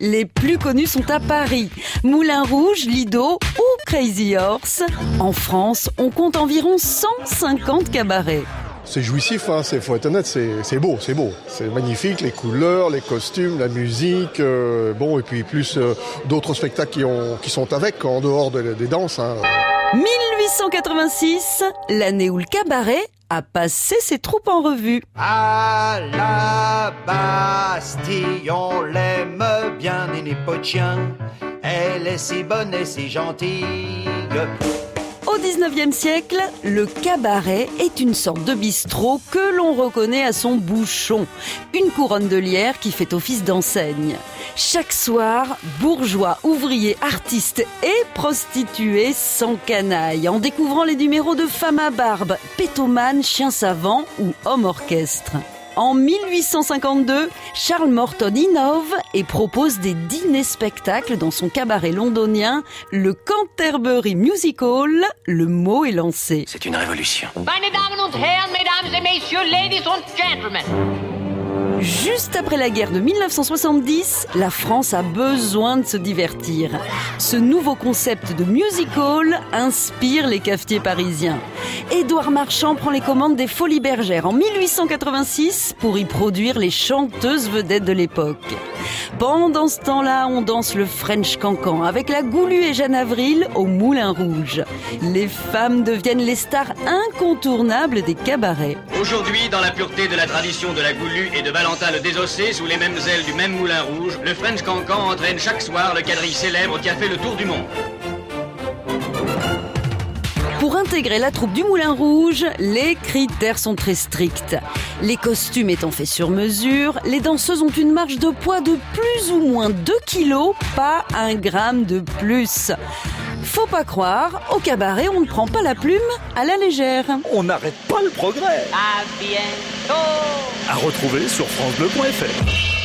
Les plus connus sont à Paris, Moulin Rouge, Lido ou Crazy Horse. En France, on compte environ 150 cabarets. C'est jouissif, hein, c'est faut être honnête, c'est beau, c'est beau, c'est magnifique, les couleurs, les costumes, la musique, euh, bon et puis plus euh, d'autres spectacles qui, ont, qui sont avec en dehors des danses. Hein. 1886, l'année où le cabaret a passé ses troupes en revue. À la Bastille, on l'aime bien, Potien. Elle est si bonne et si gentille. Au 19e siècle, le cabaret est une sorte de bistrot que l'on reconnaît à son bouchon, une couronne de lierre qui fait office d'enseigne. Chaque soir, bourgeois, ouvriers, artistes et prostituées s'encanaillent en découvrant les numéros de femmes à barbe, pétomanes, chiens savants ou hommes orchestre. En 1852, Charles Morton innove et propose des dîners-spectacles dans son cabaret londonien, le Canterbury Music Hall. Le mot est lancé. C'est une révolution. Meine Damen und Herren, Mesdames et Messieurs, Ladies and Gentlemen. Juste après la guerre de 1970, la France a besoin de se divertir. Ce nouveau concept de music hall inspire les cafetiers parisiens. Édouard Marchand prend les commandes des Folies Bergères en 1886 pour y produire les chanteuses vedettes de l'époque. Pendant ce temps-là, on danse le French Cancan avec la Goulue et Jeanne Avril au Moulin Rouge. Les femmes deviennent les stars incontournables des cabarets. Aujourd'hui, dans la pureté de la tradition de la Goulue et de Valentin le Désossé, sous les mêmes ailes du même Moulin Rouge, le French Cancan entraîne chaque soir le quadrille célèbre qui a fait le tour du monde. Pour intégrer la troupe du Moulin Rouge, les critères sont très stricts. Les costumes étant faits sur mesure, les danseuses ont une marge de poids de plus ou moins 2 kilos, pas un gramme de plus. Faut pas croire, au cabaret, on ne prend pas la plume à la légère. On n'arrête pas le progrès. À bientôt. À retrouver sur francebleu.fr.